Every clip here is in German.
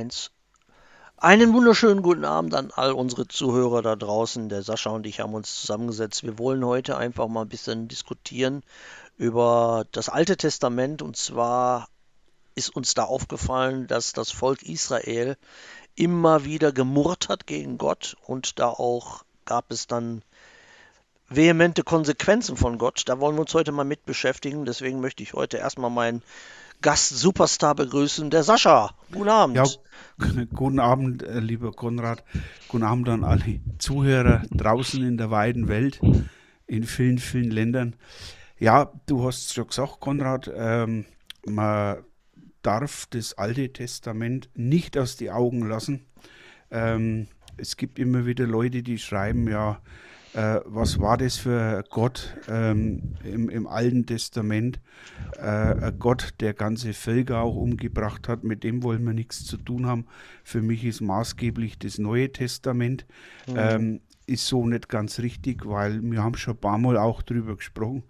1. Einen wunderschönen guten Abend an all unsere Zuhörer da draußen. Der Sascha und ich haben uns zusammengesetzt. Wir wollen heute einfach mal ein bisschen diskutieren über das Alte Testament. Und zwar ist uns da aufgefallen, dass das Volk Israel immer wieder gemurrt hat gegen Gott und da auch gab es dann vehemente Konsequenzen von Gott. Da wollen wir uns heute mal mit beschäftigen. Deswegen möchte ich heute erstmal meinen Gast Superstar begrüßen, der Sascha. Guten Abend. Ja, guten Abend, äh, lieber Konrad. Guten Abend an alle Zuhörer draußen in der weiten Welt, in vielen, vielen Ländern. Ja, du hast es schon gesagt, Konrad, ähm, man darf das Alte Testament nicht aus die Augen lassen. Ähm, es gibt immer wieder Leute, die schreiben, ja, äh, was war das für Gott ähm, im, im, Alten Testament? Äh, Gott, der ganze Völker auch umgebracht hat, mit dem wollen wir nichts zu tun haben. Für mich ist maßgeblich das Neue Testament. Mhm. Ähm, ist so nicht ganz richtig, weil wir haben schon ein paar Mal auch darüber gesprochen,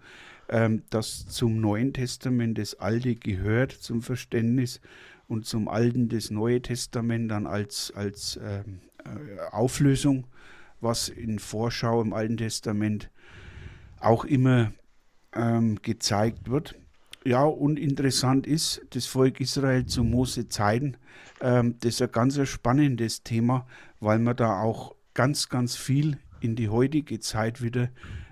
ähm, dass zum Neuen Testament das Alte gehört zum Verständnis und zum Alten das Neue Testament dann als, als ähm, äh, Auflösung was in Vorschau im Alten Testament auch immer ähm, gezeigt wird. Ja, und interessant ist, das Volk Israel zu Mose Zeiten, ähm, das ist ein ganz spannendes Thema, weil man da auch ganz, ganz viel in die heutige Zeit wieder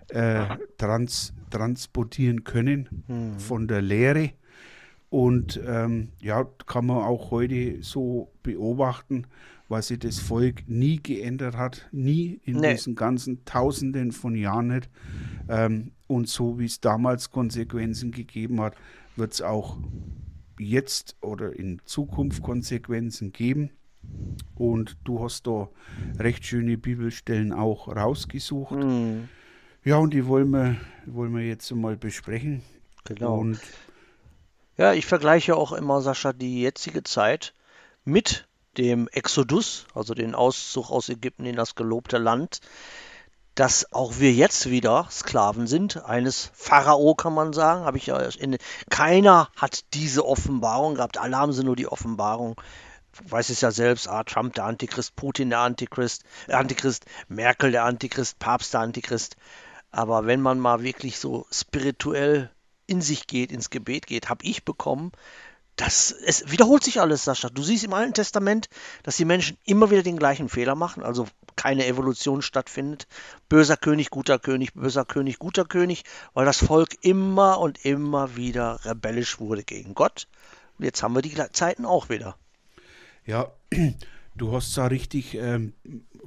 äh, trans transportieren können mhm. von der Lehre. Und ähm, ja, kann man auch heute so beobachten, weil sich das Volk nie geändert hat, nie in nee. diesen ganzen Tausenden von Jahren nicht. Ähm, und so wie es damals Konsequenzen gegeben hat, wird es auch jetzt oder in Zukunft Konsequenzen geben. Und du hast da recht schöne Bibelstellen auch rausgesucht. Mhm. Ja, und die wollen wir, wollen wir jetzt mal besprechen. Genau. Und ja, ich vergleiche auch immer, Sascha, die jetzige Zeit mit dem Exodus, also den Auszug aus Ägypten in das gelobte Land, dass auch wir jetzt wieder Sklaven sind, eines Pharao kann man sagen, habe ich ja in, keiner hat diese Offenbarung gehabt, alle haben sie nur die Offenbarung. weiß es ja selbst, ah, Trump der Antichrist, Putin der Antichrist, äh, Antichrist, Merkel der Antichrist, Papst der Antichrist. Aber wenn man mal wirklich so spirituell in sich geht, ins Gebet geht, habe ich bekommen, das, es wiederholt sich alles, Sascha. Du siehst im Alten Testament, dass die Menschen immer wieder den gleichen Fehler machen, also keine Evolution stattfindet. Böser König, guter König, böser König, guter König, weil das Volk immer und immer wieder rebellisch wurde gegen Gott. Und jetzt haben wir die Zeiten auch wieder. Ja, du hast da richtig ähm,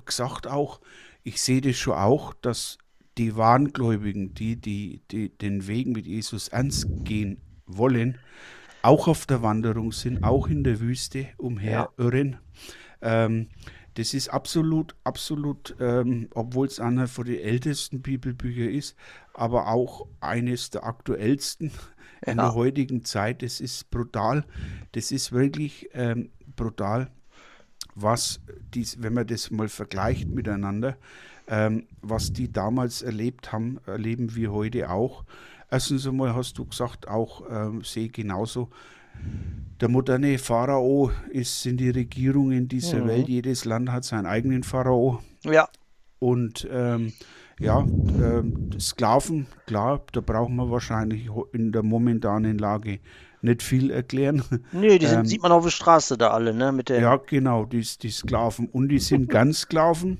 gesagt auch. Ich sehe das schon auch, dass die Wahngläubigen, die, die, die den Weg mit Jesus ernst gehen wollen, auch auf der Wanderung sind, auch in der Wüste umherirren. Ja. Ähm, das ist absolut, absolut, ähm, obwohl es einer von den ältesten Bibelbüchern ist, aber auch eines der aktuellsten ja. in der heutigen Zeit. Das ist brutal. Das ist wirklich ähm, brutal, was dies, wenn man das mal vergleicht miteinander, ähm, was die damals erlebt haben, erleben wir heute auch. Erstens einmal hast du gesagt, auch ähm, sehe genauso, der moderne Pharao ist, sind die Regierungen dieser mhm. Welt. Jedes Land hat seinen eigenen Pharao. Ja. Und ähm, ja, äh, Sklaven, klar, da brauchen wir wahrscheinlich in der momentanen Lage nicht viel erklären. Nee, die sind, ähm, sieht man auf der Straße da alle, ne? Mit ja, genau, die, die Sklaven. Und die sind ganz Sklaven.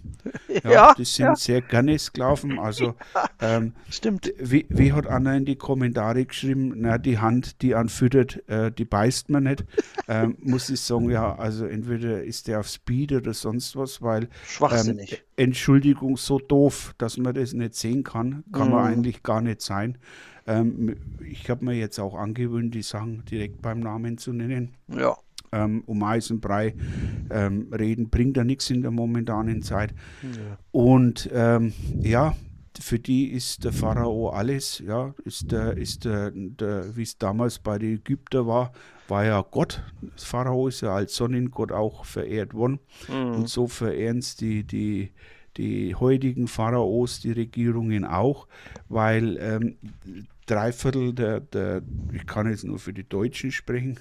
Ja, ja die sind ja. sehr gerne Sklaven. Also, ähm, stimmt. Wie, wie, hat Anna in die Kommentare geschrieben, na, die Hand, die anfüttert, äh, die beißt man nicht. ähm, muss ich sagen, ja, also entweder ist der auf Speed oder sonst was, weil. Schwachsinnig. Ähm, Entschuldigung, so doof, dass man das nicht sehen kann, kann mhm. man eigentlich gar nicht sein. Ähm, ich habe mir jetzt auch angewöhnt, die Sachen direkt beim Namen zu nennen. Ja. Ähm, um Eisenbrei ähm, reden bringt ja nichts in der momentanen Zeit. Ja. Und ähm, ja, für die ist der Pharao alles, ja, ist der, ist der, der wie es damals bei den Ägyptern war, war ja Gott. Das Pharao ist ja als Sonnengott auch verehrt worden. Mhm. Und so verehren es die, die, die heutigen Pharaos, die Regierungen auch, weil ähm, drei Viertel der, der, ich kann jetzt nur für die Deutschen sprechen,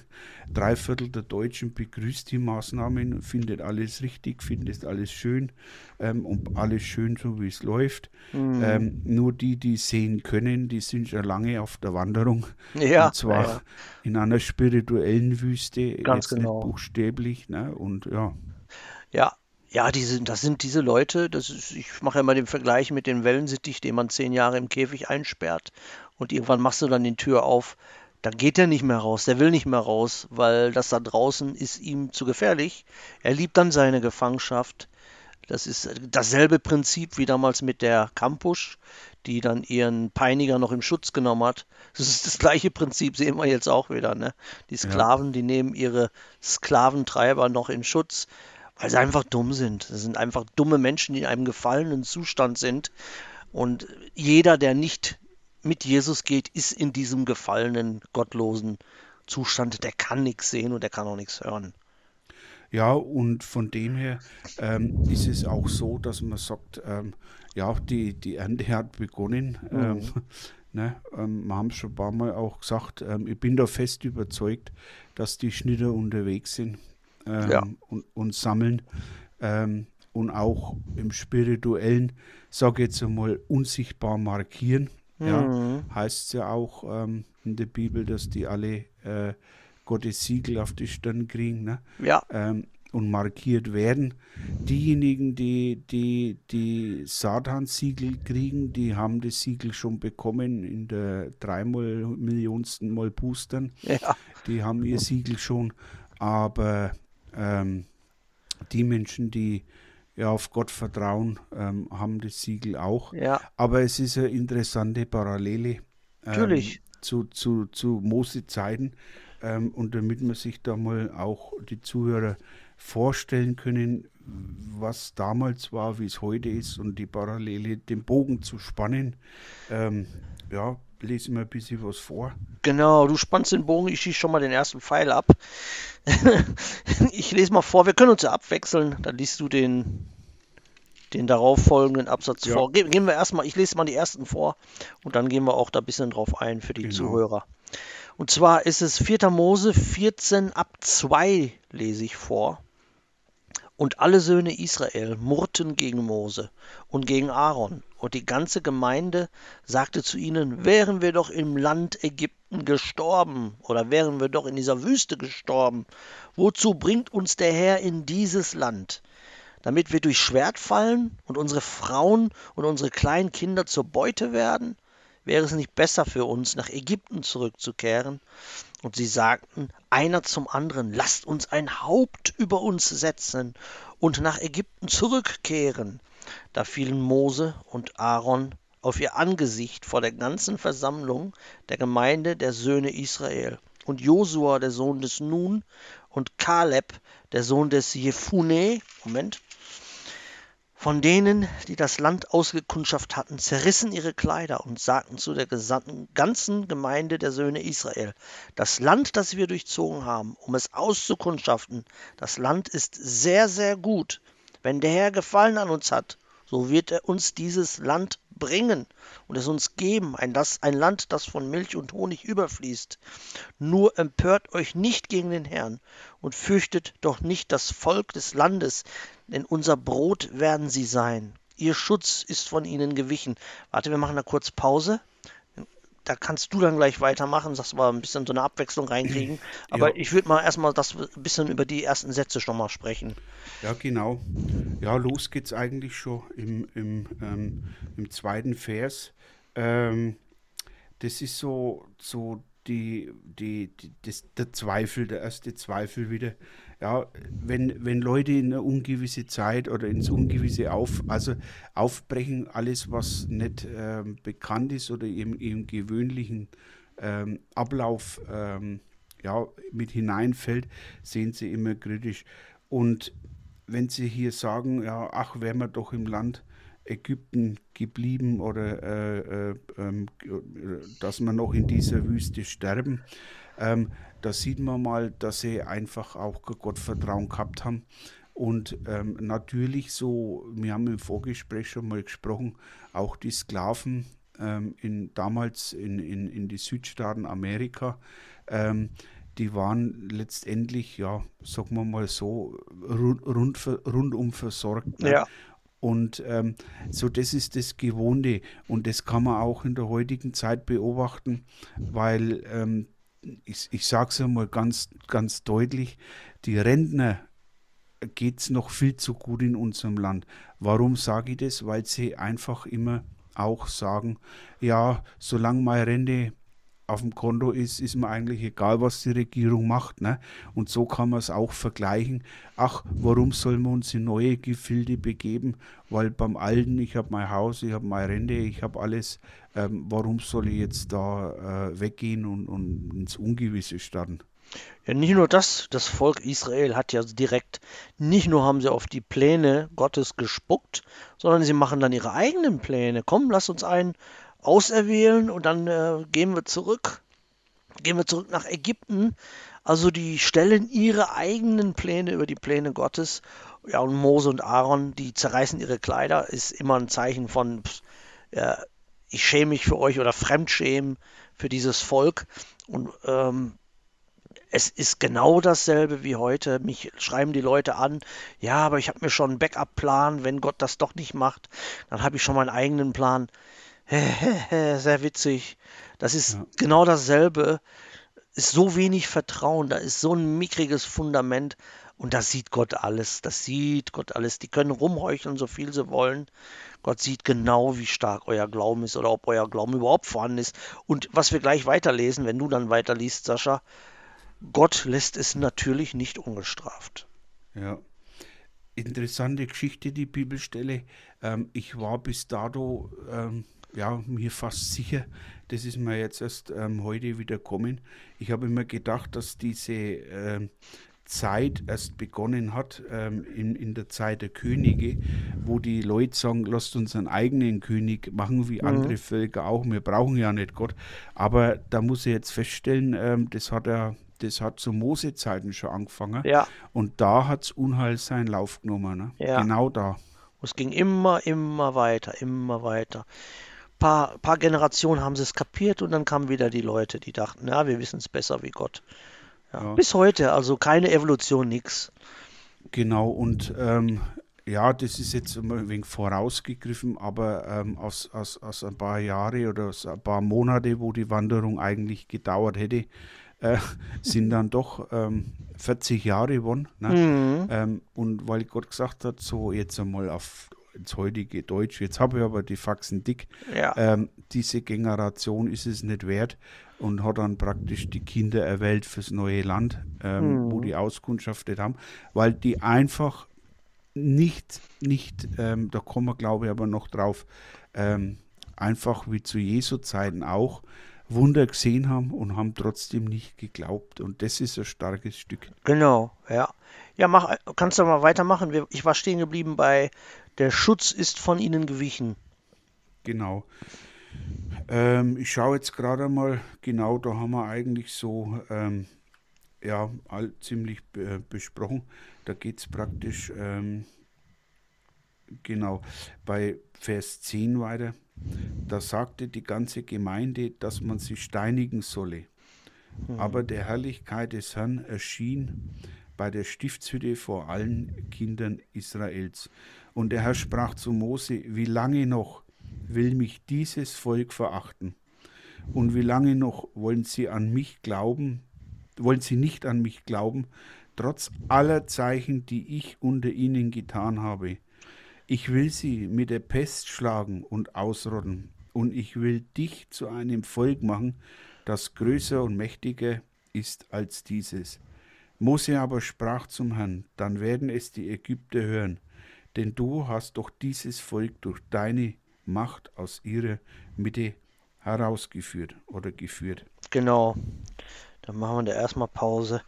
drei Viertel der Deutschen begrüßt die Maßnahmen, findet alles richtig, findet alles schön ähm, und alles schön so, wie es läuft. Mhm. Ähm, nur die, die sehen können, die sind schon lange auf der Wanderung. Ja, und zwar ja. in einer spirituellen Wüste, Ganz genau. nicht buchstäblich. Ne? Und ja. Ja, ja, die sind, das sind diese Leute, das ist, ich mache ja mal den Vergleich mit dem Wellensittich, den man zehn Jahre im Käfig einsperrt und irgendwann machst du dann die Tür auf, dann geht er nicht mehr raus, der will nicht mehr raus, weil das da draußen ist ihm zu gefährlich. Er liebt dann seine Gefangenschaft. Das ist dasselbe Prinzip wie damals mit der Kampusch, die dann ihren Peiniger noch im Schutz genommen hat. Das ist das gleiche Prinzip, sehen wir jetzt auch wieder. Ne? Die Sklaven, die nehmen ihre Sklaventreiber noch in Schutz, weil sie einfach dumm sind. Das sind einfach dumme Menschen, die in einem gefallenen Zustand sind. Und jeder, der nicht mit Jesus geht, ist in diesem gefallenen, gottlosen Zustand. Der kann nichts sehen und der kann auch nichts hören. Ja, und von dem her ähm, ist es auch so, dass man sagt, ähm, ja, die, die Ernte hat begonnen. Mhm. Ähm, ne, ähm, wir haben es schon ein paar Mal auch gesagt, ähm, ich bin da fest überzeugt, dass die Schnitter unterwegs sind ähm, Ja. und, und sammeln und auch im spirituellen, sage jetzt einmal, unsichtbar markieren. Ja, Mhm. heißt es ja auch ähm, in der Bibel, dass die alle äh, Gottes Siegel auf die Stirn kriegen. Ne? Ja, ähm, und markiert werden. Diejenigen, die die, die Satan-Siegel kriegen, die haben das Siegel schon bekommen in der dreimal Millionsten Mal Boostern. ja, Die haben ihr Siegel schon, aber ähm, die Menschen, die ja auf Gott vertrauen, ähm, haben das Siegel auch. ja, Aber es ist eine interessante Parallele ähm, zu, zu, zu Mose-Zeiten. Ähm, und damit man sich da mal auch die Zuhörer vorstellen können, was damals war, wie es heute ist und die Parallele, den Bogen zu spannen. Ähm, ja, lesen wir ein bisschen was vor. genau. Du spannst den Bogen, ich schieße schon mal den ersten Pfeil ab. ich lese mal vor, wir können uns ja abwechseln. Dann liest du den, den darauffolgenden Absatz Ja. vor. Ge gehen wir erstmal, ich lese mal die ersten vor und dann gehen wir auch da ein bisschen drauf ein für die Genau. Zuhörer. Und zwar ist es 4. Mose 14 ab 2 lese ich vor. Und alle Söhne Israel murrten gegen Mose und gegen Aaron. Und die ganze Gemeinde sagte zu ihnen, wären wir doch im Land Ägypten gestorben oder wären wir doch in dieser Wüste gestorben. Wozu bringt uns der Herr in dieses Land? Damit wir durch Schwert fallen und unsere Frauen und unsere kleinen Kinder zur Beute werden? Wäre es nicht besser für uns, nach Ägypten zurückzukehren? Und sie sagten einer zum anderen, lasst uns ein Haupt über uns setzen und nach Ägypten zurückkehren. Da fielen Mose und Aaron auf ihr Angesicht vor der ganzen Versammlung der Gemeinde der Söhne Israel. Und Josua, der Sohn des Nun, und Kaleb, der Sohn des Jephune, Moment, von denen, die das Land ausgekundschaftet hatten, zerrissen ihre Kleider und sagten zu der gesamten, ganzen Gemeinde der Söhne Israel, das Land, das wir durchzogen haben, um es auszukundschaften, das Land ist sehr, sehr gut. Wenn der Herr Gefallen an uns hat, so wird er uns dieses Land bringen und es uns geben, ein, ein Land, das von Milch und Honig überfließt. Nur empört euch nicht gegen den Herrn und fürchtet doch nicht das Volk des Landes, denn unser Brot werden sie sein. Ihr Schutz ist von ihnen gewichen. Warte, wir machen da kurz Pause. Da kannst du dann gleich weitermachen, dass wir ein bisschen so eine Abwechslung reinkriegen. Aber Ja. ich würde mal erstmal das ein bisschen über die ersten Sätze schon mal sprechen. Ja, genau. Ja, los geht's eigentlich schon im, im, ähm, im zweiten Vers. Ähm, das ist so, so die, die, die, das, der Zweifel, der erste Zweifel wieder. Ja, wenn, wenn Leute in eine ungewisse Zeit oder ins Ungewisse auf, also aufbrechen, alles, was nicht ähm, bekannt ist oder im, im gewöhnlichen ähm, Ablauf ähm, ja, mit hineinfällt, sehen sie immer kritisch. Und wenn sie hier sagen, ja, ach, wären wir doch im Land Ägypten geblieben oder äh, äh, ähm, äh, dass wir noch in dieser Wüste sterben, ähm, da sieht man mal, dass sie einfach auch Gottvertrauen gehabt haben. Und ähm, natürlich so, wir haben im Vorgespräch schon mal gesprochen, auch die Sklaven ähm, in, damals in, in, in die Südstaaten Amerika, ähm, die waren letztendlich, ja, sagen wir mal so, rund, rund, rundum versorgt. Ne? Ja. Und ähm, so, das ist das Gewohnte. Und das kann man auch in der heutigen Zeit beobachten, weil ähm, ich, ich sage es einmal ganz, ganz deutlich, die Rentner geht es noch viel zu gut in unserem Land. Warum sage ich das? Weil sie einfach immer auch sagen, ja, solange meine Rente auf dem Konto ist, ist mir eigentlich egal, was die Regierung macht. Ne? Und so kann man es auch vergleichen. Ach, warum sollen wir uns in neue Gefilde begeben? Weil beim Alten, ich habe mein Haus, ich habe meine Rente, ich habe alles. Ähm, warum soll ich jetzt da äh, weggehen und, und ins Ungewisse starten? Ja, nicht nur das, das Volk Israel hat ja direkt, nicht nur haben sie auf die Pläne Gottes gespuckt, sondern sie machen dann ihre eigenen Pläne. Komm, lass uns einen auserwählen und dann äh, gehen wir zurück. Gehen wir zurück nach Ägypten. Also die stellen ihre eigenen Pläne über die Pläne Gottes. Ja, und Mose und Aaron, die zerreißen ihre Kleider, ist immer ein Zeichen von, ja, ich schäme mich für euch oder Fremdschämen für dieses Volk. Und ähm, es ist genau dasselbe wie heute. Mich schreiben die Leute an, ja, aber ich habe mir schon einen Backup-Plan, wenn Gott das doch nicht macht, dann habe ich schon meinen eigenen Plan. Sehr witzig. Das ist ja. genau dasselbe. Ist so wenig Vertrauen, da ist so ein mickriges Fundament und da sieht Gott alles. Das sieht Gott alles. Die können rumheucheln, so viel sie wollen. Gott sieht genau, wie stark euer Glauben ist oder ob euer Glauben überhaupt vorhanden ist. Und was wir gleich weiterlesen, wenn du dann weiterliest, Sascha, Gott lässt es natürlich nicht ungestraft. Ja. Interessante Geschichte, die Bibelstelle. Ähm, ich war bis dato ähm, ja, mir fast sicher, das ist mir jetzt erst ähm, heute wieder kommen. Ich habe immer gedacht, dass diese ähm, Zeit erst begonnen hat, ähm, in, in der Zeit der Könige, wo die Leute sagen, lasst uns einen eigenen König machen, wie mhm. andere Völker auch. Wir brauchen ja nicht Gott. Aber da muss ich jetzt feststellen, ähm, das hat er das hat zu Mose-Zeiten schon angefangen. Ja. Und da hat es Unheil seinen Lauf genommen. Ne? Ja. Genau da. Es ging immer, immer weiter, immer weiter paar, paar Generationen haben sie es kapiert und dann kamen wieder die Leute, die dachten, ja, wir wissen es besser wie Gott. Ja, ja. Bis heute, also keine Evolution, nichts. Genau, und ähm, ja, das ist jetzt ein wenig vorausgegriffen, aber ähm, aus, aus, aus ein paar Jahre oder aus ein paar Monate, wo die Wanderung eigentlich gedauert hätte, äh, sind dann doch ähm, 40 Jahre geworden. Ne? Mhm. Ähm, und weil Gott gesagt hat, so jetzt einmal auf ins heutige Deutsch. Jetzt habe ich aber die Faxen dick. Ja. Ähm, diese Generation ist es nicht wert und hat dann praktisch die Kinder erwählt fürs neue Land, ähm, hm. wo die auskundschaftet haben, weil die einfach nicht, nicht, ähm, da kommen wir glaube ich aber noch drauf, ähm, einfach wie zu Jesu Zeiten auch, Wunder gesehen haben und haben trotzdem nicht geglaubt. Und das ist ein starkes Stück. Genau, ja. Ja, mach, kannst du mal weitermachen. Ich war stehen geblieben bei der Schutz ist von ihnen gewichen. Genau. Ähm, ich schaue jetzt gerade mal, genau, da haben wir eigentlich so ähm, ja, all, ziemlich äh, besprochen. Da geht es praktisch ähm, genau bei Vers 10 weiter. Da sagte die ganze Gemeinde, dass man sie steinigen solle. Hm. Aber der Herrlichkeit des Herrn erschien bei der Stiftshütte vor allen Kindern Israels. Und der Herr sprach zu Mose, wie lange noch will mich dieses Volk verachten? Und wie lange noch wollen sie an mich glauben, wollen sie nicht an mich glauben, trotz aller Zeichen, die ich unter ihnen getan habe? Ich will sie mit der Pest schlagen und ausrotten, und ich will dich zu einem Volk machen, das größer und mächtiger ist als dieses. Mose aber sprach zum Herrn, dann werden es die Ägypter hören, denn du hast doch dieses Volk durch deine Macht aus ihrer Mitte herausgeführt oder geführt. Genau. Dann machen wir da erstmal Pause.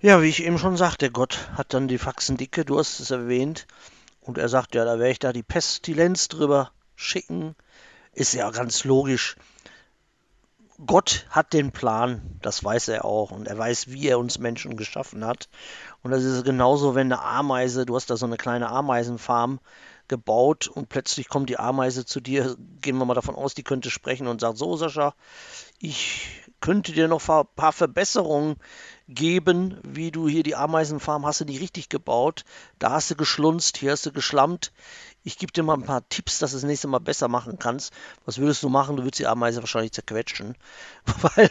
Ja, wie ich eben schon sagte, Gott hat dann die Faxen dicke, du hast es erwähnt. Und er sagt, ja, da werde ich da die Pestilenz drüber schicken. Ist ja ganz logisch. Gott hat den Plan, das weiß er auch und er weiß, wie er uns Menschen geschaffen hat. Und das ist genauso, wenn eine Ameise, du hast da so eine kleine Ameisenfarm, gebaut und plötzlich kommt die Ameise zu dir, gehen wir mal davon aus, die könnte sprechen und sagt, so Sascha, ich könnte dir noch ein paar Verbesserungen geben, wie du hier die Ameisenfarm hast du nicht richtig gebaut, da hast du geschlunzt, hier hast du geschlammt. Ich gebe dir mal ein paar Tipps, dass du das nächste Mal besser machen kannst. Was würdest du machen? Du würdest die Ameise wahrscheinlich zerquetschen. Weil,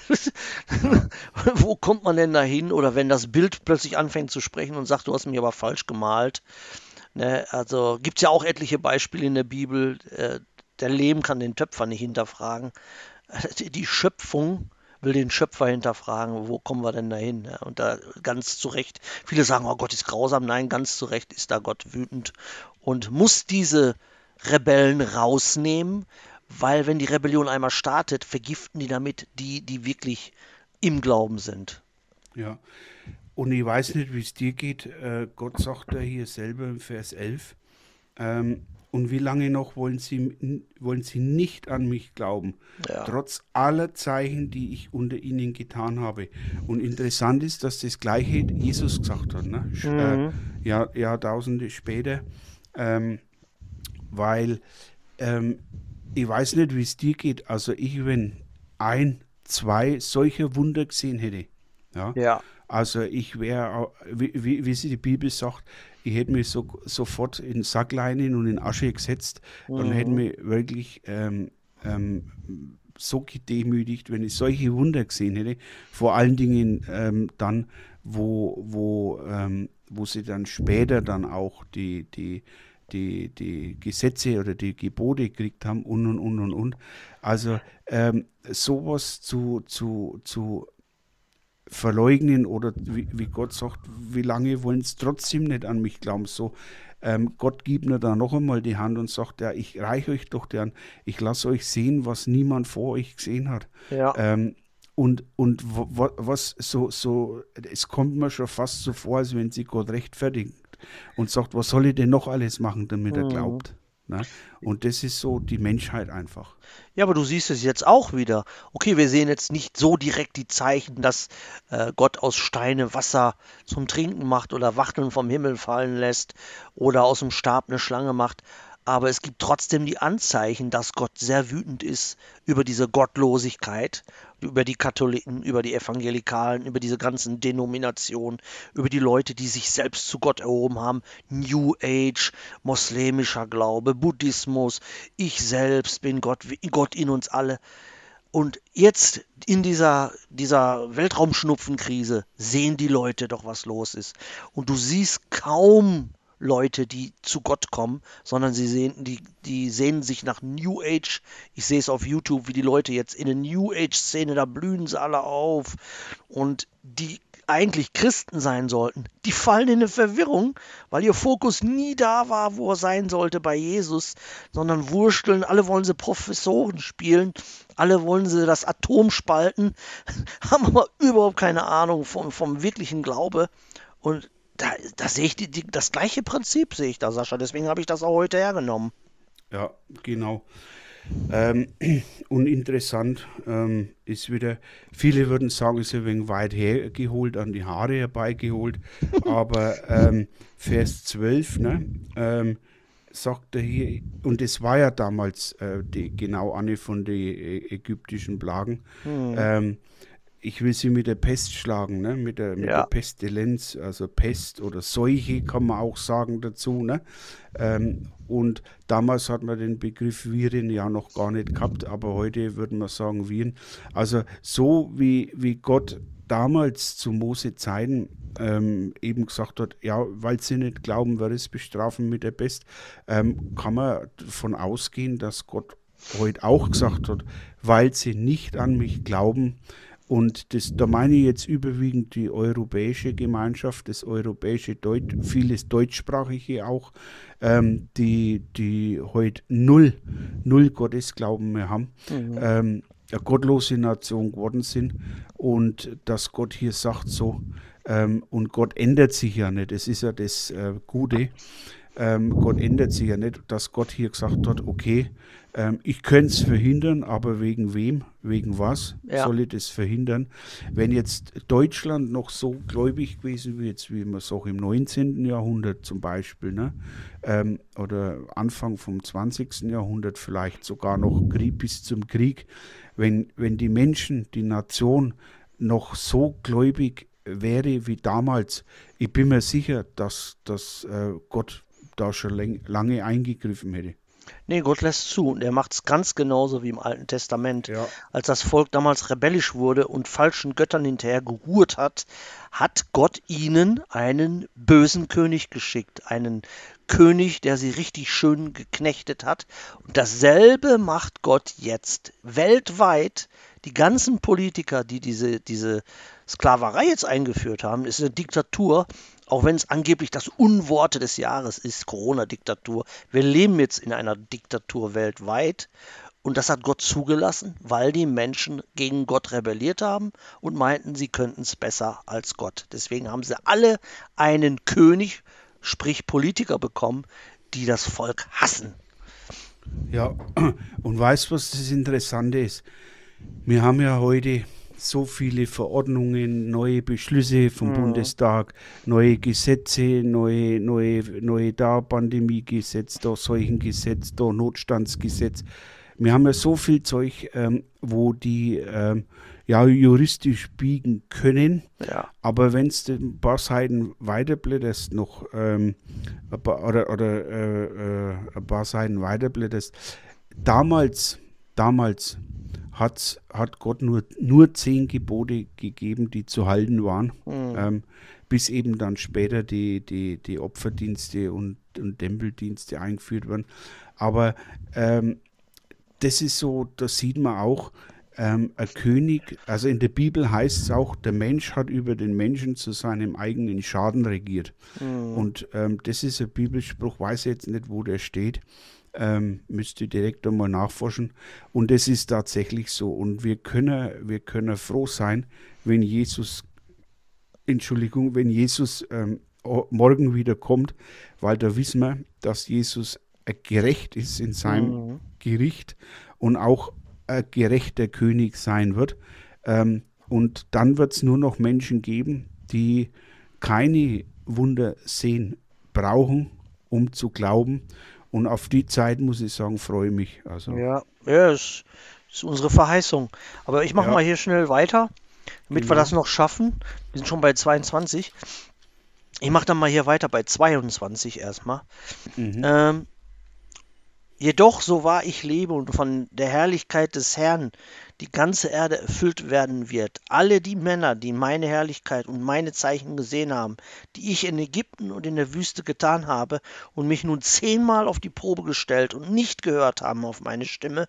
wo kommt man denn da hin? Oder wenn das Bild plötzlich anfängt zu sprechen und sagt, du hast mich aber falsch gemalt. Ne? Also gibt es ja auch etliche Beispiele in der Bibel. Äh, der Lehm kann den Töpfer nicht hinterfragen. Die Schöpfung will den Schöpfer hinterfragen, wo kommen wir denn dahin? Ja, und da ganz zu Recht, viele sagen, oh Gott ist grausam, nein, ganz zu Recht ist da Gott wütend und muss diese Rebellen rausnehmen, weil wenn die Rebellion einmal startet, vergiften die damit die, die wirklich im Glauben sind. Ja, und ich weiß nicht, wie es dir geht. Äh, Gott sagt da hier selber im Vers 11, ähm, und wie lange noch wollen sie, wollen sie nicht an mich glauben, ja. trotz aller Zeichen, die ich unter ihnen getan habe? Und interessant ist, dass das gleiche Jesus gesagt hat, ne? Mhm. Äh, Jahr, Jahrtausende später, ähm, weil ähm, ich weiß nicht, wie es dir geht. Also ich, wenn ein, zwei solche Wunder gesehen hätte, ja, ja. Also ich wäre, wie, wie, wie sie die Bibel sagt, ich hätte mich so, sofort in Sackleinen und in Asche gesetzt mhm. und hätte mich wirklich ähm, ähm, so gedemütigt, wenn ich solche Wunder gesehen hätte. Vor allen Dingen ähm, dann, wo, wo, ähm, wo sie dann später dann auch die, die, die, die Gesetze oder die Gebote gekriegt haben und und und und und. Also ähm, sowas zu, zu, zu verleugnen oder wie, wie Gott sagt, wie lange wollen sie trotzdem nicht an mich glauben? So, ähm, Gott gibt mir da noch einmal die Hand und sagt, ja, ich reiche euch doch deren, ich lasse euch sehen, was niemand vor euch gesehen hat. Ja. Ähm, und, und was so, so, es kommt mir schon fast so vor, als wenn sie Gott rechtfertigt und sagt, was soll ich denn noch alles machen, damit er mhm. glaubt. Ne? Und das ist so die Menschheit einfach. Ja, aber du siehst es jetzt auch wieder. Okay, wir sehen jetzt nicht so direkt die Zeichen, dass äh, Gott aus Steine Wasser zum Trinken macht oder Wachteln vom Himmel fallen lässt oder aus dem Stab eine Schlange macht aber es gibt trotzdem die Anzeichen, dass Gott sehr wütend ist über diese Gottlosigkeit, über die Katholiken, über die Evangelikalen, über diese ganzen Denominationen, über die Leute, die sich selbst zu Gott erhoben haben, New Age, moslemischer Glaube, Buddhismus, ich selbst bin Gott, Gott in uns alle. Und jetzt in dieser, dieser Weltraumschnupfenkrise sehen die Leute doch, was los ist. Und du siehst kaum Leute, die zu Gott kommen, sondern sie sehen, die, die sehnen sich nach New Age. Ich sehe es auf YouTube, wie die Leute jetzt in der New Age-Szene, da blühen sie alle auf. Und die eigentlich Christen sein sollten, die fallen in eine Verwirrung, weil ihr Fokus nie da war, wo er sein sollte bei Jesus, sondern wursteln, alle wollen sie Professoren spielen, alle wollen sie das Atom spalten, haben aber überhaupt keine Ahnung vom, vom wirklichen Glaube. Und da, da sehe ich die, die, das gleiche Prinzip, sehe ich da, Sascha. Deswegen habe ich das auch heute hergenommen. Ja, genau. Ähm, uninteressant ähm, ist wieder, viele würden sagen, es ist ein wenig weit hergeholt, an die Haare herbeigeholt, aber ähm, Vers 12, ne, ähm, sagt er hier, und es war ja damals äh, die, genau eine von den äh, ägyptischen Plagen, hm ich will sie mit der Pest schlagen, ne? mit, der, mit ja. der Pestilenz, also Pest oder Seuche kann man auch sagen dazu. Ne? Ähm, und damals hat man den Begriff Viren ja noch gar nicht gehabt, aber heute würden wir sagen Viren. Also so wie, wie Gott damals zu Mose Zeiten ähm, eben gesagt hat, ja, weil sie nicht glauben, wird es bestrafen mit der Pest, ähm, kann man davon ausgehen, dass Gott heute auch gesagt hat, weil sie nicht an mich glauben, und das, da meine ich jetzt überwiegend die europäische Gemeinschaft, das europäische Deutsch, vieles deutschsprachige auch, ähm, die, die heute null, null Gottesglauben mehr haben, mhm. ähm, eine gottlose Nation geworden sind. Und dass Gott hier sagt so, ähm, und Gott ändert sich ja nicht, das ist ja das äh, Gute, ähm, Gott ändert sich ja nicht, dass Gott hier gesagt hat, okay, ähm, ich könnte es verhindern, aber wegen wem, wegen was ja. soll ich das verhindern? Wenn jetzt Deutschland noch so gläubig gewesen wäre, jetzt wie man es auch im 19. Jahrhundert zum Beispiel, ne? Ähm, oder Anfang vom 20. Jahrhundert vielleicht sogar noch Krieg bis zum Krieg, wenn, wenn die Menschen, die Nation noch so gläubig wäre wie damals, ich bin mir sicher, dass, dass äh, Gott da schon lange eingegriffen hätte. Nee, Gott lässt zu und er macht es ganz genauso wie im Alten Testament. Ja. Als das Volk damals rebellisch wurde und falschen Göttern hinterher geruht hat, hat Gott ihnen einen bösen König geschickt. Einen König, der sie richtig schön geknechtet hat. Und dasselbe macht Gott jetzt weltweit. Die ganzen Politiker, die diese, diese Sklaverei jetzt eingeführt haben, ist eine Diktatur auch wenn es angeblich das Unworte des Jahres ist, Corona-Diktatur. Wir leben jetzt in einer Diktatur weltweit und das hat Gott zugelassen, weil die Menschen gegen Gott rebelliert haben und meinten, sie könnten es besser als Gott. Deswegen haben sie alle einen König, sprich Politiker bekommen, die das Volk hassen. Ja, und weißt du, was das Interessante ist? Wir haben ja heute so viele Verordnungen, neue Beschlüsse vom mhm. Bundestag, neue Gesetze, neue, neue, neue da Pandemiegesetz, da Seuchengesetz, da Notstandsgesetz. Wir haben ja so viel Zeug, ähm, wo die ähm, ja juristisch biegen können. Ja. Aber wenn es ein paar Seiten weiterblätterst, noch ähm, oder, oder äh, äh, ein paar Seiten weiterblätterst, damals, damals hat, hat Gott nur, nur zehn Gebote gegeben, die zu halten waren, mhm. ähm, bis eben dann später die, die, die Opferdienste und, und Tempeldienste eingeführt wurden. Aber ähm, das ist so, das sieht man auch, ähm, ein König, also in der Bibel heißt es auch, der Mensch hat über den Menschen zu seinem eigenen Schaden regiert. Mhm. Und ähm, das ist ein Bibelspruch, weiß jetzt nicht, wo der steht ähm, müsste direkt einmal nachforschen. Und es ist tatsächlich so. Und wir können, wir können froh sein, wenn Jesus, Entschuldigung, wenn Jesus ähm, morgen wieder kommt, weil da wissen wir, dass Jesus gerecht ist in seinem mhm. Gericht und auch ein gerechter König sein wird. Ähm, und dann wird es nur noch Menschen geben, die keine Wunder sehen brauchen, um zu glauben. Und auf die Zeit, muss ich sagen, freue ich mich. Also. Ja, ja ist, ist unsere Verheißung. Aber ich mache ja. mal hier schnell weiter, damit genau. wir das noch schaffen. Wir sind schon bei 22. Ich mache dann mal hier weiter bei 22 erstmal. Mhm. Ähm, Jedoch, so wahr ich lebe und von der Herrlichkeit des Herrn die ganze Erde erfüllt werden wird, alle die Männer, die meine Herrlichkeit und meine Zeichen gesehen haben, die ich in Ägypten und in der Wüste getan habe und mich nun zehnmal auf die Probe gestellt und nicht gehört haben auf meine Stimme,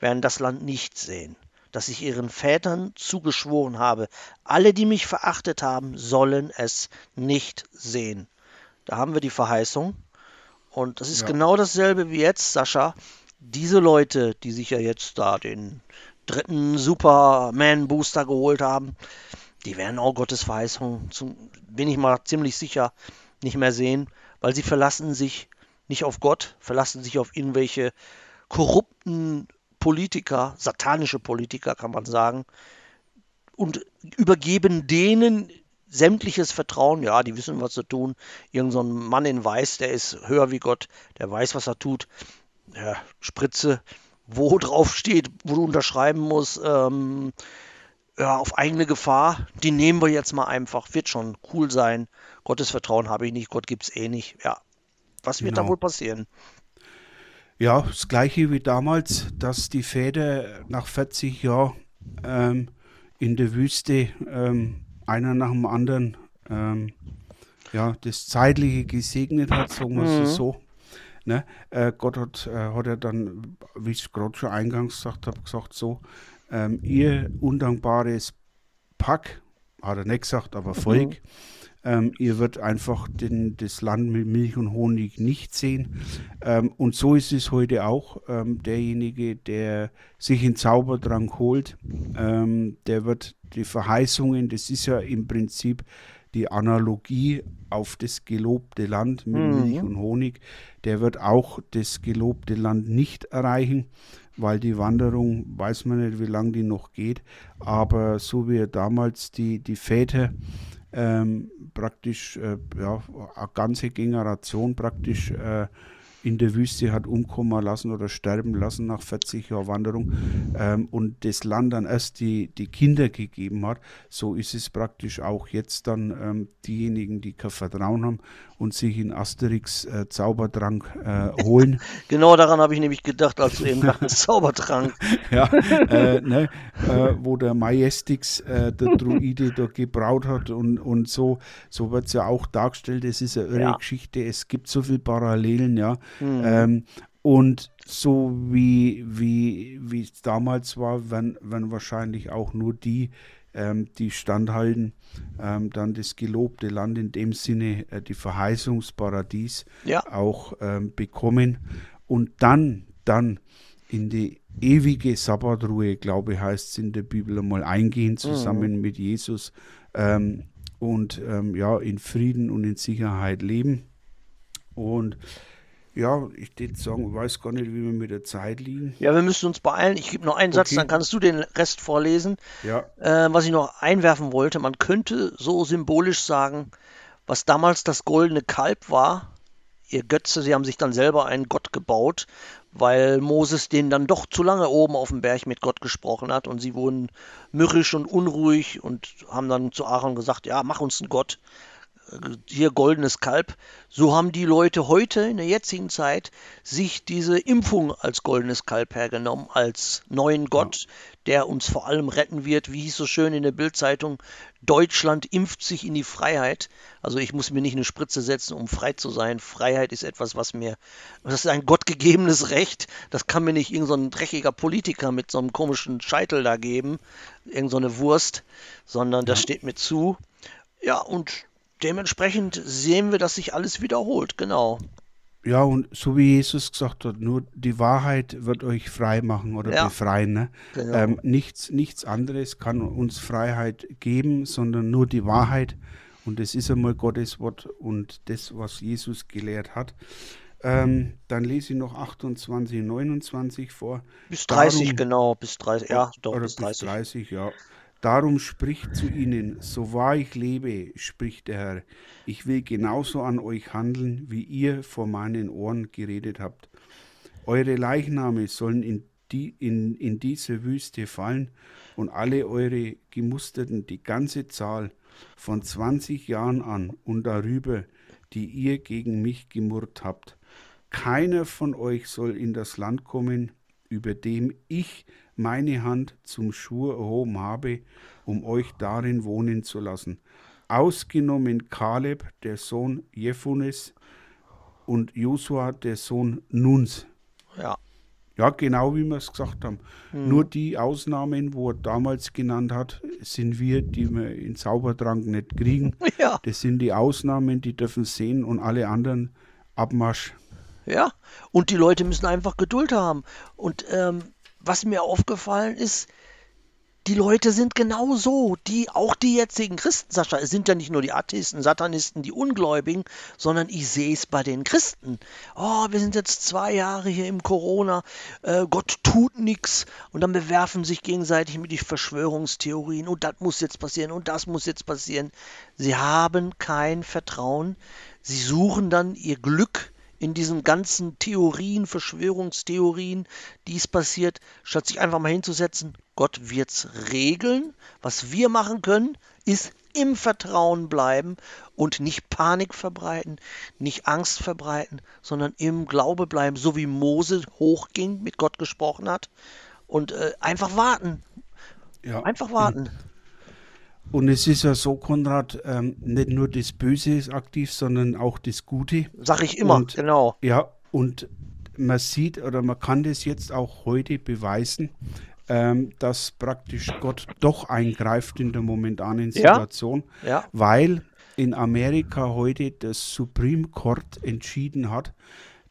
werden das Land nicht sehen, das ich ihren Vätern zugeschworen habe. Alle, die mich verachtet haben, sollen es nicht sehen. Da haben wir die Verheißung. Und das ist ja. genau dasselbe wie jetzt, Sascha. Diese Leute, die sich ja jetzt da den dritten Superman-Booster geholt haben, die werden auch Gottes Verheißung, bin ich mal ziemlich sicher, nicht mehr sehen, weil sie verlassen sich nicht auf Gott, verlassen sich auf irgendwelche korrupten Politiker, satanische Politiker kann man sagen, und übergeben denen sämtliches Vertrauen, ja, die wissen, was sie tun. Irgend so ein Mann in Weiß, der ist höher wie Gott, der weiß, was er tut. Ja, Spritze, wo drauf steht, wo du unterschreiben musst, ähm, ja, auf eigene Gefahr, die nehmen wir jetzt mal einfach. Wird schon cool sein. Gottes Vertrauen habe ich nicht, Gott gibt es eh nicht. Ja, was wird genau. da wohl passieren? Ja, das gleiche wie damals, dass die Väter nach 40 Jahren ähm, in der Wüste ähm, einer nach dem anderen ähm, ja, das Zeitliche gesegnet hat, sagen wir es mhm. so. Ne? Äh, Gott hat, äh, hat er dann, wie ich gerade schon eingangs gesagt habe, gesagt so, ähm, ihr undankbares Pack, hat er nicht gesagt, aber Volk, mhm. ähm, ihr wird einfach den, das Land mit Milch und Honig nicht sehen. Ähm, und so ist es heute auch. Ähm, derjenige, der sich in Zaubertrank holt, ähm, der wird die Verheißungen, das ist ja im Prinzip die Analogie auf das gelobte Land mit mhm. Milch und Honig, der wird auch das gelobte Land nicht erreichen, weil die Wanderung, weiß man nicht, wie lange die noch geht, aber so wie damals die, die Väter ähm, praktisch, äh, ja, eine ganze Generation praktisch äh, in der Wüste hat umkommen lassen oder sterben lassen nach 40 Jahren Wanderung ähm, und das Land dann erst die, die Kinder gegeben hat, so ist es praktisch auch jetzt dann ähm, diejenigen, die kein Vertrauen haben und sich in Asterix äh, Zaubertrank äh, holen. genau daran habe ich nämlich gedacht, als du eben dachtest, Zaubertrank. ja, äh, ne, äh, wo der Majestix, äh, der Druide, da gebraut hat und, und so, so wird es ja auch dargestellt. Es ist eine irre ja. Geschichte, es gibt so viele Parallelen, ja. Mhm. Ähm, und so wie, wie, wie es damals war, werden, werden wahrscheinlich auch nur die, ähm, die standhalten, ähm, dann das gelobte Land in dem Sinne, äh, die Verheißungsparadies ja. auch ähm, bekommen und dann, dann in die ewige Sabbatruhe, glaube ich, heißt es in der Bibel einmal eingehen, zusammen mhm. mit Jesus ähm, und ähm, ja, in Frieden und in Sicherheit leben. Und ja, ich würde sagen, ich weiß gar nicht, wie wir mit der Zeit liegen. Ja, wir müssen uns beeilen. Ich gebe noch einen Satz, dann kannst du den Rest vorlesen. Ja. Äh, was ich noch einwerfen wollte, man könnte so symbolisch sagen, was damals das goldene Kalb war, ihr Götze, sie haben sich dann selber einen Gott gebaut, weil Moses den dann doch zu lange oben auf dem Berg mit Gott gesprochen hat und sie wurden mürrisch und unruhig und haben dann zu Aaron gesagt, ja, mach uns einen Gott hier goldenes Kalb, so haben die Leute heute in der jetzigen Zeit sich diese Impfung als goldenes Kalb hergenommen, als neuen Gott, der uns vor allem retten wird. Wie hieß so schön in der Bildzeitung, Deutschland impft sich in die Freiheit. Also ich muss mir nicht eine Spritze setzen, um frei zu sein. Freiheit ist etwas, was mir, das ist ein gottgegebenes Recht. Das kann mir nicht irgendein so dreckiger Politiker mit so einem komischen Scheitel da geben, irgendeine so Wurst, sondern das steht mir zu. Ja, und dementsprechend sehen wir, dass sich alles wiederholt, genau. Ja, und so wie Jesus gesagt hat, nur die Wahrheit wird euch frei machen oder ja, befreien. Ne? Genau. Ähm, nichts, nichts anderes kann uns Freiheit geben, sondern nur die Wahrheit. Und das ist einmal Gottes Wort und das, was Jesus gelehrt hat. Ähm, dann lese ich noch 28, 29 vor. Bis 30, Darum, genau, bis 30, ja, doch, bis 30. Bis 30, ja. Darum spricht zu ihnen, so wahr ich lebe, spricht der Herr, ich will genauso an euch handeln, wie ihr vor meinen Ohren geredet habt. Eure Leichname sollen in, die, in, in diese Wüste fallen und alle eure Gemusterten, die ganze Zahl von 20 Jahren an und darüber, die ihr gegen mich gemurrt habt. Keiner von euch soll in das Land kommen, über dem ich meine Hand zum Schwur erhoben habe, um euch darin wohnen zu lassen. Ausgenommen Kaleb, der Sohn Jephunes, und Josua, der Sohn Nuns. Ja. Ja, genau wie wir es gesagt haben. Hm. Nur die Ausnahmen, wo er damals genannt hat, sind wir, die wir in Zaubertrank nicht kriegen. Ja. Das sind die Ausnahmen, die dürfen sehen und alle anderen Abmarsch. Ja, und die Leute müssen einfach Geduld haben. Und ähm, was mir aufgefallen ist, die Leute sind genau so, die, auch die jetzigen Christen, Sascha, es sind ja nicht nur die Atheisten, Satanisten, die Ungläubigen, sondern ich sehe es bei den Christen. Oh, wir sind jetzt zwei Jahre hier im Corona, äh, Gott tut nichts und dann bewerfen sich gegenseitig mit die Verschwörungstheorien und das muss jetzt passieren und das muss jetzt passieren. Sie haben kein Vertrauen, sie suchen dann ihr Glück in diesen ganzen Theorien, Verschwörungstheorien, die es passiert, statt sich einfach mal hinzusetzen, Gott wird's regeln. Was wir machen können, ist im Vertrauen bleiben und nicht Panik verbreiten, nicht Angst verbreiten, sondern im Glaube bleiben, so wie Mose hochging, mit Gott gesprochen hat und äh, einfach warten. Ja. Einfach warten. Und es ist ja so, Konrad, ähm, nicht nur das Böse ist aktiv, sondern auch das Gute. Sag ich immer, und, genau. Ja, und man sieht oder man kann das jetzt auch heute beweisen, ähm, dass praktisch Gott doch eingreift in der momentanen Situation, ja, ja. weil in Amerika heute das Supreme Court entschieden hat,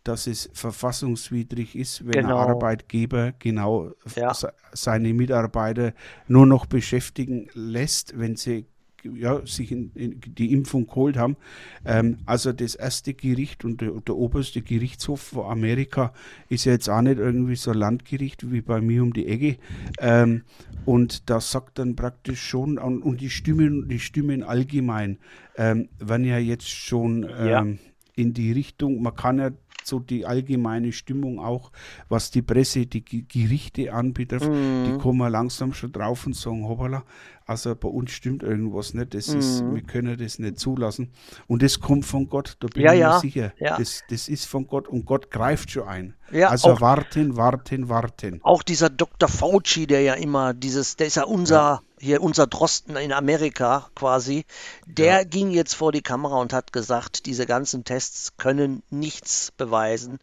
dass es verfassungswidrig ist, wenn genau. ein Arbeitgeber genau ja. seine Mitarbeiter nur noch beschäftigen lässt, wenn sie ja, sich in, in die Impfung geholt haben. Ähm, also das erste Gericht und der, der, oberste Gerichtshof von Amerika ist ja jetzt auch nicht irgendwie so ein Landgericht wie bei mir um die Ecke. Ähm, und da sagt dann praktisch schon, und, und die Stimmen, die Stimmen allgemein ähm, werden ja jetzt schon ja. Ähm, in die Richtung, man kann ja so die allgemeine Stimmung auch, was die Presse, die Gerichte anbetrifft, mm. die kommen langsam schon drauf und sagen, hoppala, also bei uns stimmt irgendwas nicht, das mm. ist, mhm. wir können das nicht zulassen. Und das kommt von Gott, da bin ja, ich mir ja. sicher. Ja. Das, das ist von Gott und Gott greift schon ein. Also auch, warten, warten, warten. Auch dieser Dr. Fauci, der ja immer dieses, der ist ja unser hier unser Drosten in Amerika quasi, der ja. ging jetzt vor die Kamera und hat gesagt, diese ganzen Tests können nichts beweisen.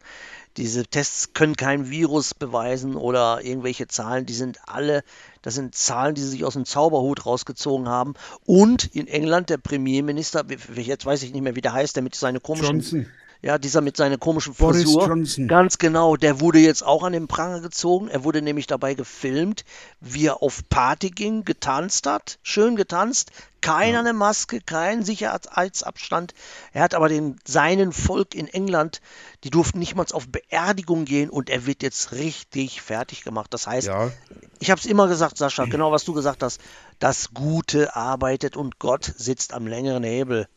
Diese Tests können kein Virus beweisen oder irgendwelche Zahlen, die sind alle, das sind Zahlen, die sie sich aus dem Zauberhut rausgezogen haben. Und in England der Premierminister, jetzt weiß ich nicht mehr, wie der heißt, der mit seinen komischen. Johnson. Ja, dieser mit seiner komischen Frisur. Ganz genau, der wurde jetzt auch an den Pranger gezogen. Er wurde nämlich dabei gefilmt, wie er auf Party ging, getanzt hat, schön getanzt, keiner eine Maske, kein Sicherheitsabstand. Er hat aber den seinen Volk in England, die durften nicht mal auf Beerdigung gehen und er wird jetzt richtig fertig gemacht. Das heißt, ja. ich habe es immer gesagt, Sascha, genau was du gesagt hast, das Gute arbeitet und Gott sitzt am längeren Hebel.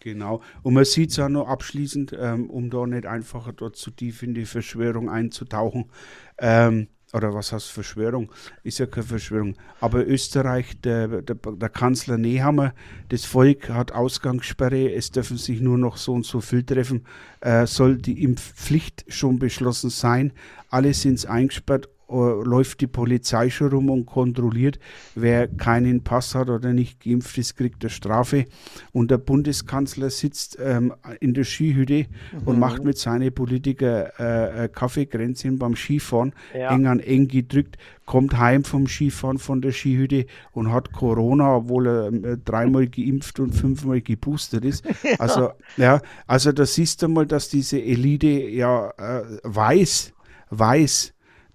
Genau. Und man sieht es ja noch abschließend, ähm, um da nicht einfach dort zu tief in die Verschwörung einzutauchen. Ähm, oder was heißt Verschwörung? Ist ja keine Verschwörung. Aber Österreich, der, der, der, Kanzler Nehammer, das Volk hat Ausgangssperre, es dürfen sich nur noch so und so viel treffen, äh, soll die Impfpflicht schon beschlossen sein. Alle sind eingesperrt läuft die Polizei schon rum und kontrolliert, wer keinen Pass hat oder nicht geimpft ist, kriegt eine Strafe. Und der Bundeskanzler sitzt ähm, in der Skihütte mhm. und macht mit seinen Politikern äh, Kaffeekränzchen beim Skifahren, ja. eng an eng gedrückt, kommt heim vom Skifahren von der Skihütte und hat Corona, obwohl er äh, dreimal geimpft und fünfmal geboostert ist. Ja. Also, ja, also da siehst du mal, dass diese Elite ja äh, weiß, weiß,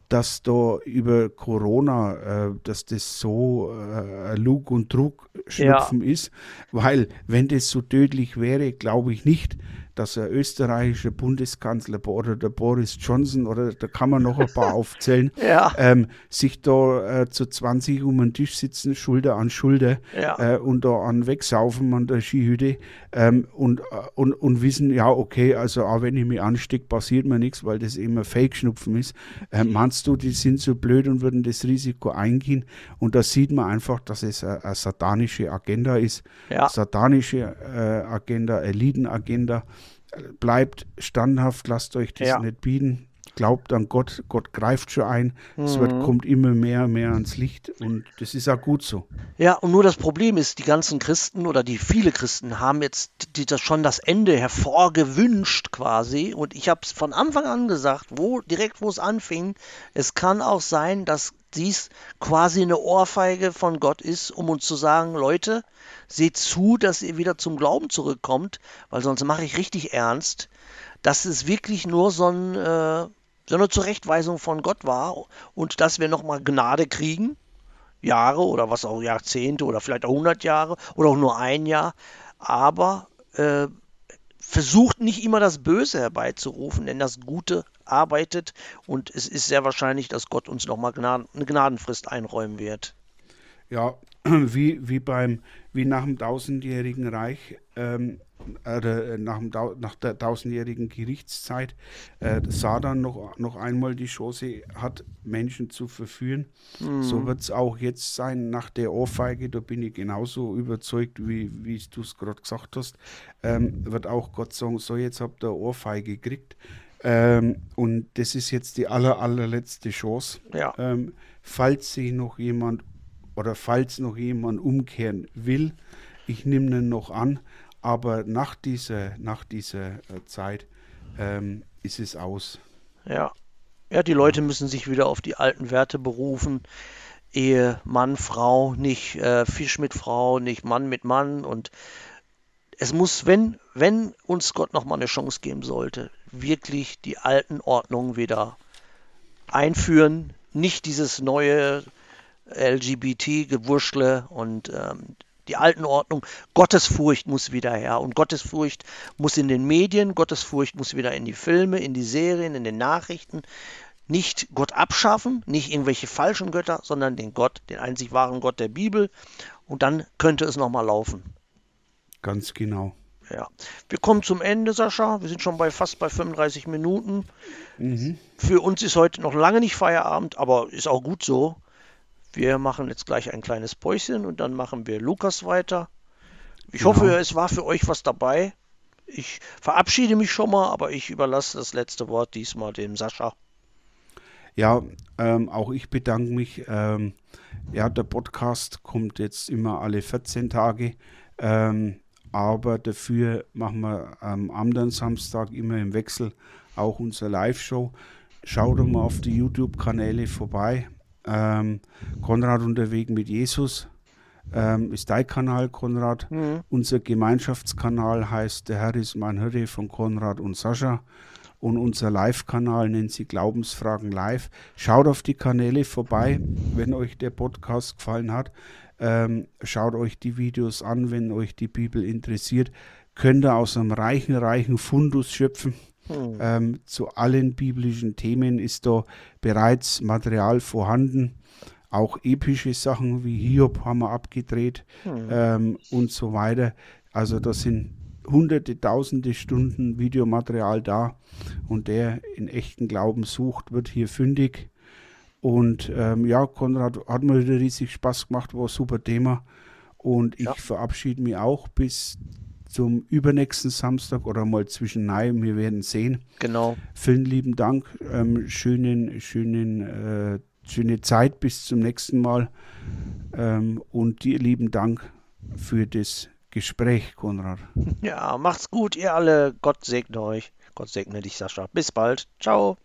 dass da über Corona, äh, dass das so äh, Lug und Druck schnupfen ja. ist, weil wenn das so tödlich wäre, glaube ich nicht, dass ein österreichischer Bundeskanzler oder der Boris Johnson oder da kann man noch ein paar aufzählen, ja. ähm, sich da äh, zu 20 um den Tisch sitzen, Schulter an Schulter ja. äh, und da an wegsaufen an der Skihütte ähm, und, äh, und, und wissen, ja, okay, also auch wenn ich mich anstecke, passiert mir nichts, weil das immer Fake-Schnupfen ist. Äh, meinst du, die sind so blöd und würden das Risiko eingehen? Und da sieht man einfach, dass es eine, satanische Agenda ist. Ja. Satanische äh, Agenda, Elitenagenda bleibt standhaft, lasst euch das ja. nicht bieten. Glaubt an Gott, Gott greift schon ein. Mhm. Es wird, mhm. kommt immer mehr, mehr ans Licht und das ist auch gut so. Ja, und nur das Problem ist, die ganzen Christen oder die viele Christen haben jetzt die, das schon das Ende hervorgewünscht quasi. Und ich habe es von Anfang an gesagt, wo direkt wo es anfing, es kann auch sein, dass dies quasi eine Ohrfeige von Gott ist, um uns zu sagen, Leute, seht zu, dass ihr wieder zum Glauben zurückkommt, weil sonst mache ich richtig ernst, dass es wirklich nur so, ein, äh, so eine Zurechtweisung von Gott war und dass wir nochmal Gnade kriegen, Jahre oder was auch Jahrzehnte oder vielleicht auch 100 Jahre oder auch nur ein Jahr, aber äh, versucht nicht immer das Böse herbeizurufen, denn das Gute arbeitet und es ist sehr wahrscheinlich, dass Gott uns nochmal Gnaden, eine Gnadenfrist einräumen wird. Ja, wie, wie, beim, wie nach dem tausendjährigen Reich, ähm, äh, nach, dem, nach der tausendjährigen Gerichtszeit, äh, Satan noch, noch einmal die Chance hat, Menschen zu verführen. Mhm. So wird es auch jetzt sein nach der Ohrfeige, da bin ich genauso überzeugt, wie, wie du es gerade gesagt hast, ähm, wird auch Gott sagen, so jetzt habt ihr Ohrfeige gekriegt. Ähm, und das ist jetzt die aller, allerletzte Chance. Ja. Ähm, falls sich noch jemand oder falls noch jemand umkehren will, ich nehme den noch an, aber nach dieser, nach dieser äh, Zeit ähm, ist es aus. Ja. Ja, die Leute müssen sich wieder auf die alten Werte berufen. Ehe, Mann, Frau, nicht äh, Fisch mit Frau, nicht Mann mit Mann. Und es muss, wenn, wenn uns Gott nochmal eine Chance geben sollte, wirklich die alten Ordnungen wieder einführen. Nicht dieses neue LGBT-Gewurschle und ähm, die alten Ordnung. Gottesfurcht muss wieder her. Und Gottesfurcht muss in den Medien, Gottesfurcht muss wieder in die Filme, in die Serien, in den Nachrichten. Nicht Gott abschaffen, nicht irgendwelche falschen Götter, sondern den Gott, den einzig wahren Gott der Bibel. Und dann könnte es nochmal laufen. Ganz genau. Ja. Wir kommen zum Ende, Sascha. Wir sind schon bei fast bei 35 Minuten. Mhm. Für uns ist heute noch lange nicht Feierabend, aber ist auch gut so. Wir machen jetzt gleich ein kleines Päuschen und dann machen wir Lukas weiter. Ich genau. hoffe, es war für euch was dabei. Ich verabschiede mich schon mal, aber ich überlasse das letzte Wort diesmal dem Sascha. Ja, ähm, auch ich bedanke mich. Ähm, ja, der Podcast kommt jetzt immer alle 14 Tage. Ähm, aber dafür machen wir am anderen Samstag immer im Wechsel auch unsere Live-Show. Schaut doch mal auf die YouTube-Kanäle vorbei. Ähm, Konrad unterwegs mit Jesus ähm, ist dein Kanal, Konrad. Mhm. Unser Gemeinschaftskanal heißt Der Herr ist mein Hirte von Konrad und Sascha. Und unser Live-Kanal nennt sich Glaubensfragen Live. Schaut auf die Kanäle vorbei, wenn euch der Podcast gefallen hat. Ähm, schaut euch die Videos an, wenn euch die Bibel interessiert. Könnt ihr aus einem reichen, reichen Fundus schöpfen. Hm. Ähm, zu allen biblischen Themen ist da bereits Material vorhanden. Auch epische Sachen wie Hiob haben wir abgedreht hm. ähm, und so weiter. Also da sind hunderte, tausende Stunden Videomaterial da und der in echten Glauben sucht, wird hier fündig. Und ähm, ja, Konrad hat mir wieder riesig Spaß gemacht, war ein super Thema. Und ich ja. verabschiede mich auch bis zum übernächsten Samstag oder mal zwischen Mai. Wir werden sehen. Genau. Vielen lieben Dank. Ähm, schönen, schönen, äh, schöne Zeit bis zum nächsten Mal. Ähm, und dir lieben Dank für das Gespräch, Konrad. Ja, macht's gut, ihr alle. Gott segne euch. Gott segne dich, Sascha. Bis bald. Ciao.